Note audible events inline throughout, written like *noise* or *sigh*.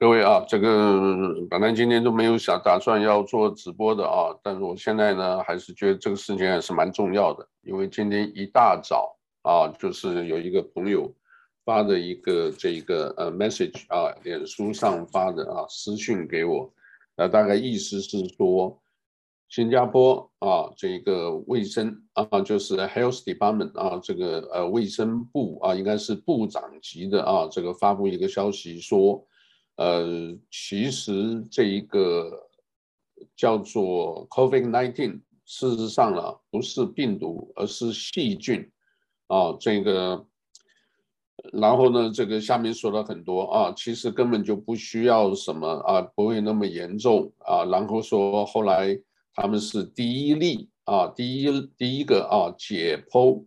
各位啊，这个本来今天都没有想打算要做直播的啊，但是我现在呢，还是觉得这个事情还是蛮重要的，因为今天一大早啊，就是有一个朋友发的一个这个呃 message 啊，脸书上发的啊私讯给我，那，大概意思是说，新加坡啊这个卫生啊就是 health department 啊这个呃卫生部啊应该是部长级的啊这个发布一个消息说。呃，其实这一个叫做 COVID-19，事实上呢，不是病毒，而是细菌啊。这个，然后呢，这个下面说了很多啊，其实根本就不需要什么啊，不会那么严重啊。然后说后来他们是第一例啊，第一第一个啊解剖。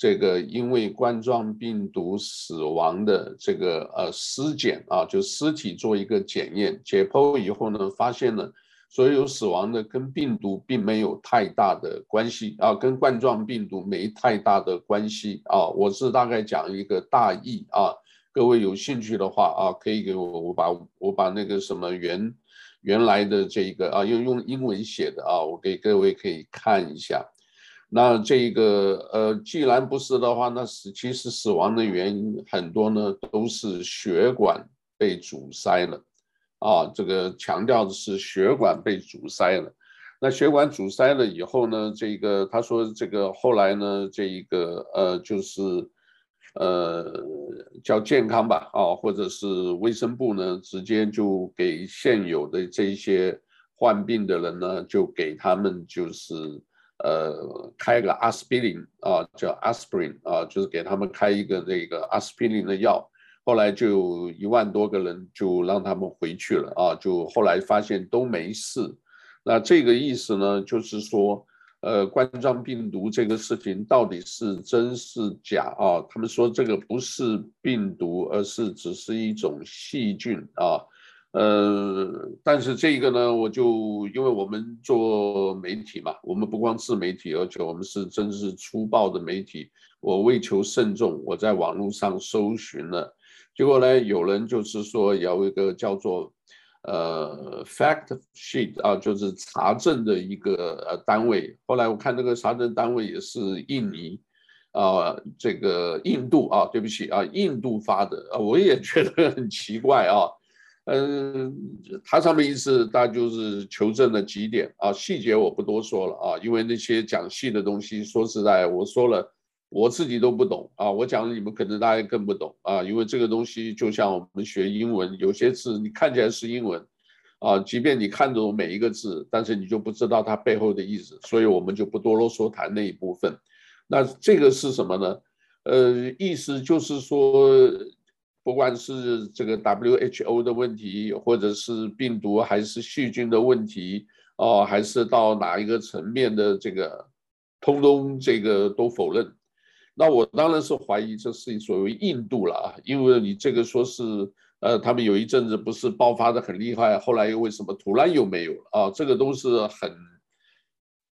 这个因为冠状病毒死亡的这个呃尸检啊，就尸体做一个检验，解剖以后呢，发现了所有死亡的跟病毒并没有太大的关系啊，跟冠状病毒没太大的关系啊。我是大概讲一个大意啊，各位有兴趣的话啊，可以给我，我把我把那个什么原原来的这个啊，用用英文写的啊，我给各位可以看一下。那这个呃，既然不是的话，那死其实死亡的原因很多呢，都是血管被阻塞了，啊，这个强调的是血管被阻塞了。那血管阻塞了以后呢，这个他说这个后来呢，这一个呃就是呃叫健康吧，啊，或者是卫生部呢，直接就给现有的这些患病的人呢，就给他们就是。呃，开个阿司匹林啊，叫 aspirin 啊，就是给他们开一个那个阿司匹林的药。后来就一万多个人就让他们回去了啊，就后来发现都没事。那这个意思呢，就是说，呃，冠状病毒这个事情到底是真是假啊？他们说这个不是病毒，而是只是一种细菌啊。呃，但是这个呢，我就因为我们做媒体嘛，我们不光自媒体，而且我们是真是粗暴的媒体。我为求慎重，我在网络上搜寻了，结果呢，有人就是说有一个叫做呃 fact sheet 啊，就是查证的一个呃单位。后来我看这个查证单位也是印尼啊，这个印度啊，对不起啊，印度发的啊，我也觉得很奇怪啊。嗯，它上面意思大概就是求证了几点啊，细节我不多说了啊，因为那些讲细的东西，说实在，我说了我自己都不懂啊，我讲了你们可能大家更不懂啊，因为这个东西就像我们学英文，有些字你看起来是英文啊，即便你看懂每一个字，但是你就不知道它背后的意思，所以我们就不多啰嗦谈那一部分。那这个是什么呢？呃，意思就是说。不管是这个 WHO 的问题，或者是病毒还是细菌的问题，哦，还是到哪一个层面的这个，通通这个都否认。那我当然是怀疑这是所谓印度了啊，因为你这个说是，呃，他们有一阵子不是爆发的很厉害，后来又为什么突然又没有了啊？这个都是很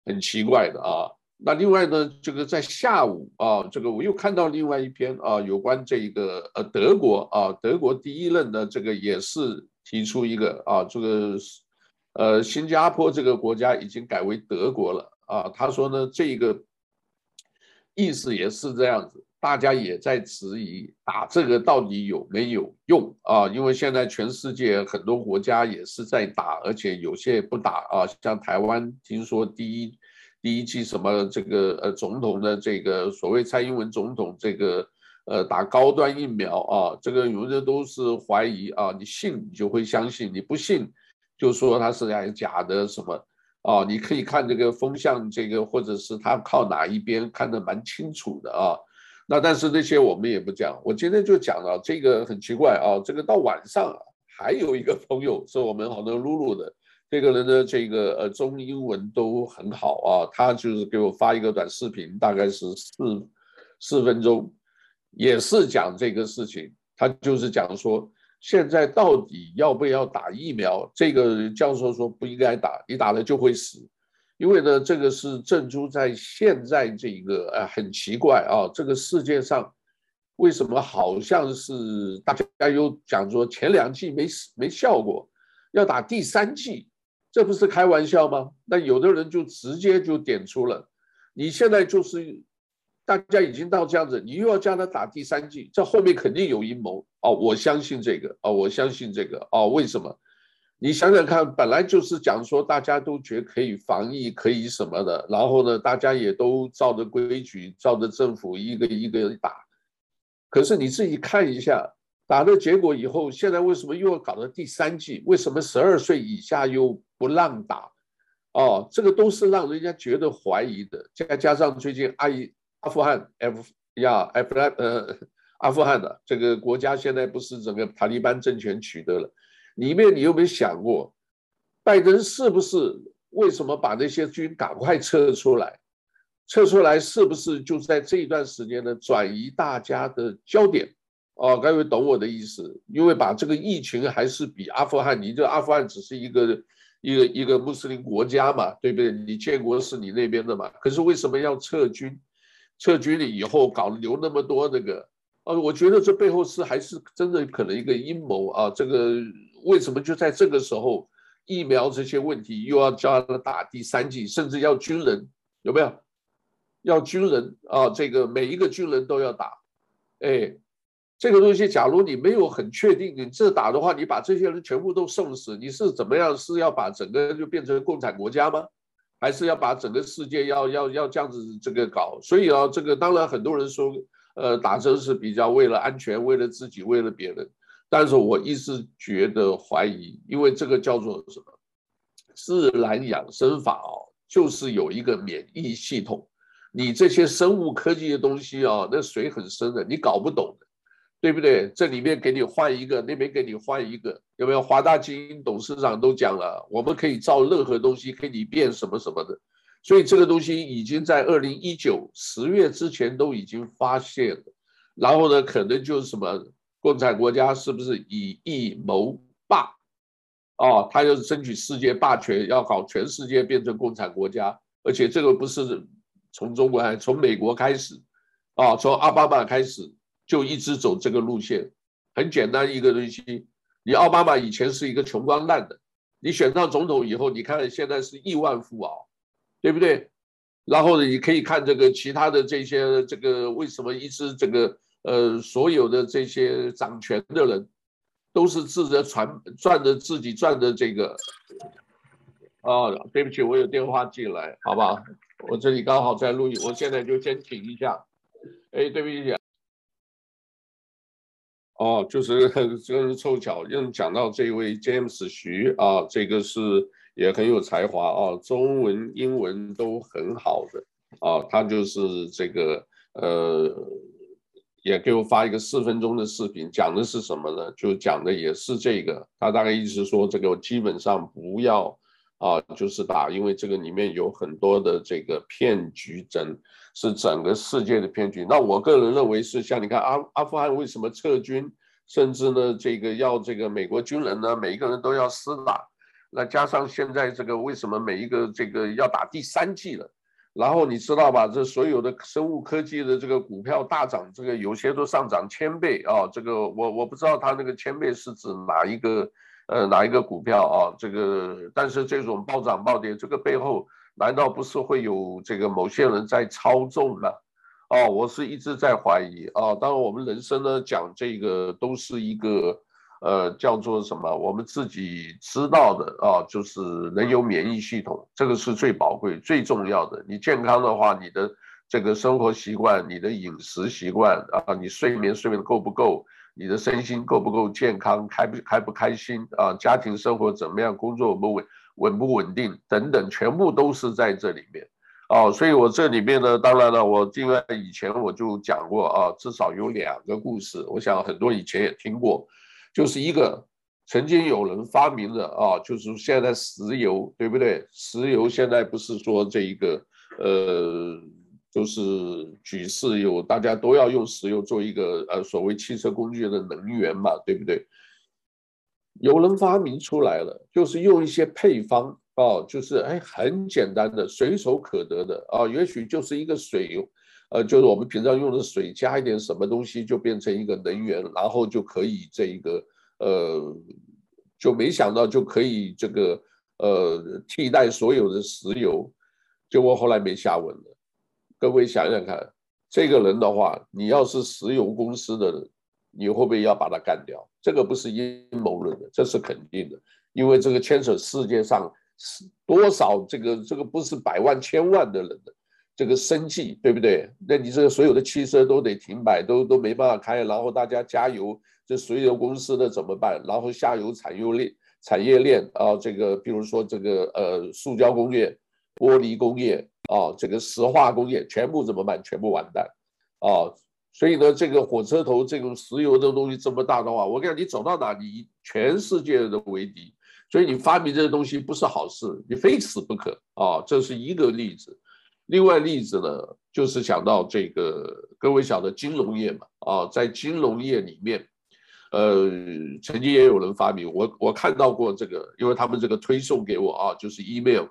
很奇怪的啊。那另外呢，这个在下午啊，这个我又看到另外一篇啊，有关这个呃德国啊，德国第一任的这个也是提出一个啊，这个呃新加坡这个国家已经改为德国了啊。他说呢，这个意思也是这样子，大家也在质疑打这个到底有没有用啊？因为现在全世界很多国家也是在打，而且有些不打啊，像台湾听说第一。第一期什么这个呃总统的这个所谓蔡英文总统这个呃打高端疫苗啊，这个有的都是怀疑啊，你信你就会相信，你不信就说他是假的什么啊？你可以看这个风向，这个或者是他靠哪一边看得蛮清楚的啊。那但是那些我们也不讲，我今天就讲了这个很奇怪啊，这个到晚上还有一个朋友是我们好多露露的。这个人呢，这个呃中英文都很好啊，他就是给我发一个短视频，大概是四四分钟，也是讲这个事情。他就是讲说，现在到底要不要打疫苗？这个教授说不应该打，你打了就会死，因为呢，这个是正珠在现在这个呃很奇怪啊，这个世界上为什么好像是大家又讲说前两季没没效果，要打第三季，这不是开玩笑吗？那有的人就直接就点出了，你现在就是大家已经到这样子，你又要叫他打第三剂，这后面肯定有阴谋哦，我相信这个哦，我相信这个哦，为什么？你想想看，本来就是讲说大家都觉得可以防疫，可以什么的，然后呢，大家也都照着规矩，照着政府一个一个打。可是你自己看一下，打的结果以后，现在为什么又要搞到第三剂？为什么十二岁以下又不让打？哦，这个都是让人家觉得怀疑的。再加上最近阿伊阿富汗 F 呀 F 呃阿富汗的这个国家现在不是整个塔利班政权取得了，里面你有没有想过，拜登是不是为什么把那些军赶快撤出来？撤出来是不是就在这一段时间呢？转移大家的焦点哦，各位懂我的意思？因为把这个疫情还是比阿富汗，你这阿富汗只是一个一个一个穆斯林国家嘛，对不对？你建国是你那边的嘛？可是为什么要撤军？撤军了以后搞留那么多那个？呃，我觉得这背后是还是真的可能一个阴谋啊。这个为什么就在这个时候疫苗这些问题又要叫他打第三剂，甚至要军人有没有？要军人啊，这个每一个军人都要打，哎，这个东西，假如你没有很确定，你这打的话，你把这些人全部都送死，你是怎么样？是要把整个就变成共产国家吗？还是要把整个世界要要要这样子这个搞？所以啊，这个当然很多人说，呃，打针是比较为了安全，为了自己，为了别人，但是我一直觉得怀疑，因为这个叫做什么？自然养生法哦，就是有一个免疫系统。你这些生物科技的东西啊，那水很深的，你搞不懂的，对不对？这里面给你换一个，那边给你换一个，有没有？华大基因董事长都讲了，我们可以造任何东西，给你变什么什么的。所以这个东西已经在二零一九十月之前都已经发现了。然后呢，可能就是什么共产国家是不是以疫谋霸？哦，他要争取世界霸权，要搞全世界变成共产国家，而且这个不是。从中国还从美国开始，啊，从奥巴马开始就一直走这个路线，很简单一个东西。你奥巴马以前是一个穷光蛋的，你选上总统以后，你看现在是亿万富豪，对不对？然后，你可以看这个其他的这些这个为什么一直这个呃所有的这些掌权的人都是自着传赚的自己赚的这个。哦，对不起，我有电话进来，好不好？我这里刚好在录音，我现在就先停一下。哎，对不起。哦，就是 *laughs* 这个是凑巧，又讲到这位 James 徐啊，这个是也很有才华啊，中文、英文都很好的啊，他就是这个呃，也给我发一个四分钟的视频，讲的是什么呢？就讲的也是这个，他大概意思说，这个基本上不要。啊，就是打，因为这个里面有很多的这个骗局，整是整个世界的骗局。那我个人认为是像你看阿阿富汗为什么撤军，甚至呢这个要这个美国军人呢，每一个人都要施打。那加上现在这个为什么每一个这个要打第三剂了？然后你知道吧？这所有的生物科技的这个股票大涨，这个有些都上涨千倍啊。这个我我不知道他那个千倍是指哪一个。呃，哪一个股票啊？这个，但是这种暴涨暴跌，这个背后难道不是会有这个某些人在操纵吗？哦，我是一直在怀疑啊。当然，我们人生呢讲这个都是一个呃叫做什么？我们自己知道的啊，就是人有免疫系统，这个是最宝贵、最重要的。你健康的话，你的这个生活习惯、你的饮食习惯啊，你睡眠睡眠够不够？你的身心够不够健康，开不开不开心啊？家庭生活怎么样？工作稳不稳稳不稳定等等，全部都是在这里面哦。所以我这里面呢，当然了，我因为以前我就讲过啊，至少有两个故事，我想很多以前也听过，就是一个曾经有人发明的啊，就是现在石油对不对？石油现在不是说这一个呃。就是举世有大家都要用石油做一个呃所谓汽车工具的能源嘛，对不对？有人发明出来了，就是用一些配方哦，就是哎很简单的随手可得的啊，也许就是一个水呃，就是我们平常用的水加一点什么东西就变成一个能源，然后就可以这一个呃，就没想到就可以这个呃替代所有的石油，结果后来没下文了。各位想想看，这个人的话，你要是石油公司的人，你会不会要把他干掉？这个不是阴谋论的，这是肯定的，因为这个牵扯世界上是多少这个这个不是百万千万的人的这个生计，对不对？那你这个所有的汽车都得停摆，都都没办法开，然后大家加油，这石油公司的怎么办？然后下游产业链产业链啊，这个比如说这个呃塑胶工业、玻璃工业啊，这个石化工业全部怎么办？全部完蛋啊！所以呢，这个火车头这种石油的东西这么大的话，我跟你讲，你走到哪里，全世界都为敌。所以你发明这个东西不是好事，你非死不可啊！这是一个例子。另外例子呢，就是讲到这个各位晓得金融业嘛啊，在金融业里面，呃，曾经也有人发明，我我看到过这个，因为他们这个推送给我啊，就是 email，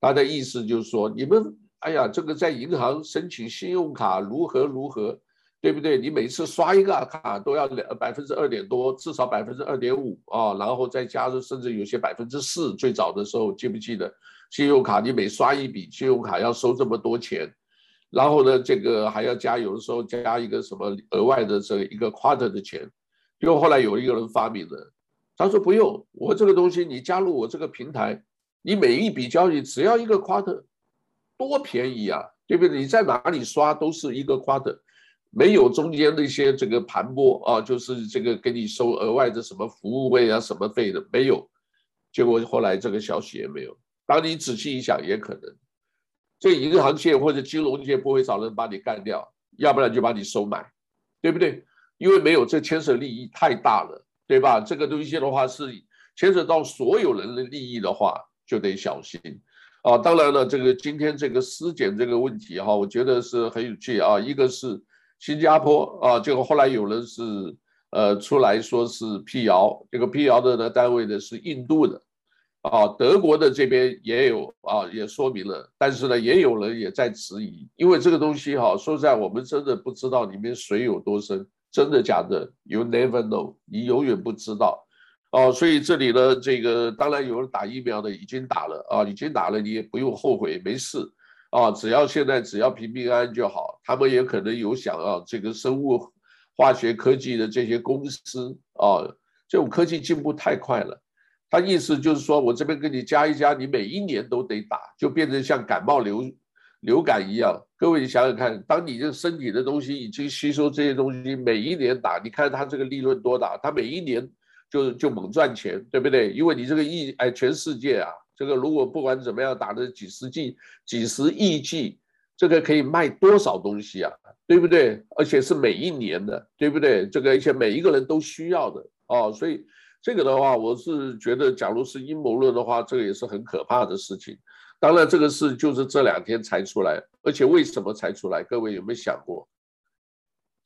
他的意思就是说，你们哎呀，这个在银行申请信用卡如何如何。对不对？你每次刷一个卡都要两百分之二点多，至少百分之二点五啊，然后再加上甚至有些百分之四。最早的时候记不记得？信用卡你每刷一笔，信用卡要收这么多钱，然后呢，这个还要加，有的时候加一个什么额外的这一个 quarter 的钱。因为后来有一个人发明的，他说不用，我这个东西你加入我这个平台，你每一笔交易只要一个 quarter，多便宜啊，对不对？你在哪里刷都是一个 quarter。没有中间那些这个盘剥啊，就是这个给你收额外的什么服务费啊、什么费的没有，结果后来这个消息也没有。当你仔细一想，也可能这银行界或者金融界不会找人把你干掉，要不然就把你收买，对不对？因为没有这牵涉利益太大了，对吧？这个东西的话是牵扯到所有人的利益的话，就得小心啊。当然了，这个今天这个尸检这个问题哈，我觉得是很有趣啊。一个是。新加坡啊，结果后来有人是呃出来说是辟谣，这个辟谣的呢单位呢是印度的，啊，德国的这边也有啊，也说明了，但是呢也有人也在质疑，因为这个东西哈、说实在我们真的不知道里面水有多深，真的假的？You never know，你永远不知道，哦、所以这里呢，这个当然有人打疫苗的已经打了啊，已经打了，你也不用后悔，没事。啊，只要现在只要平平安安就好。他们也可能有想啊，这个生物化学科技的这些公司啊，这种科技进步太快了。他意思就是说我这边给你加一加，你每一年都得打，就变成像感冒流流感一样。各位你想想看，当你这身体的东西已经吸收这些东西，每一年打，你看他这个利润多大？他每一年就就猛赚钱，对不对？因为你这个亿哎，全世界啊。这个如果不管怎么样打的几十剂、几十亿剂，这个可以卖多少东西啊？对不对？而且是每一年的，对不对？这个而且每一个人都需要的哦，所以这个的话，我是觉得，假如是阴谋论的话，这个也是很可怕的事情。当然，这个事就是这两天才出来，而且为什么才出来？各位有没有想过？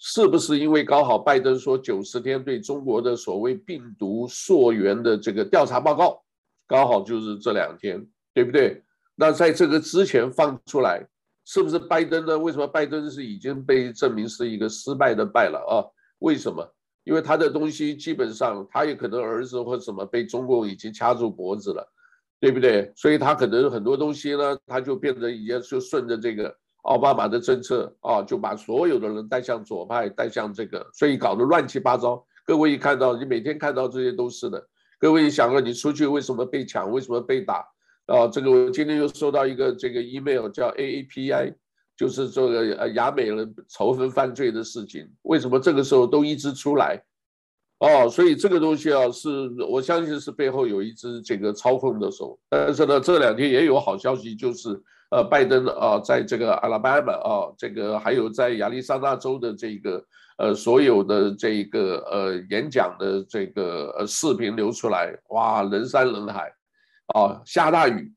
是不是因为刚好拜登说九十天对中国的所谓病毒溯源的这个调查报告？刚好就是这两天，对不对？那在这个之前放出来，是不是拜登呢？为什么拜登是已经被证明是一个失败的败了啊？为什么？因为他的东西基本上，他也可能儿子或什么被中共已经掐住脖子了，对不对？所以他可能很多东西呢，他就变得已经就顺着这个奥巴马的政策啊，就把所有的人带向左派，带向这个，所以搞得乱七八糟。各位一看到，你每天看到这些都是的。各位一想过你出去为什么被抢？为什么被打？啊，这个我今天又收到一个这个 email，叫 AAPI，就是这个呃亚美人仇恨犯罪的事情。为什么这个时候都一直出来？哦，所以这个东西啊，是我相信是背后有一只这个操控的手。但是呢，这两天也有好消息，就是呃，拜登啊，在这个阿拉巴马啊，这个还有在亚利桑那州的这个。呃，所有的这个呃演讲的这个呃视频流出来，哇，人山人海，啊，下大雨，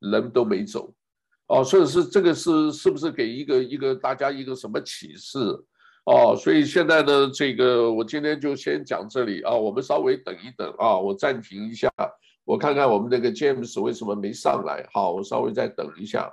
人都没走，哦，所以是这个是是不是给一个一个大家一个什么启示？哦，所以现在呢，这个我今天就先讲这里啊，我们稍微等一等啊，我暂停一下，我看看我们这个 James 为什么没上来，好，我稍微再等一下。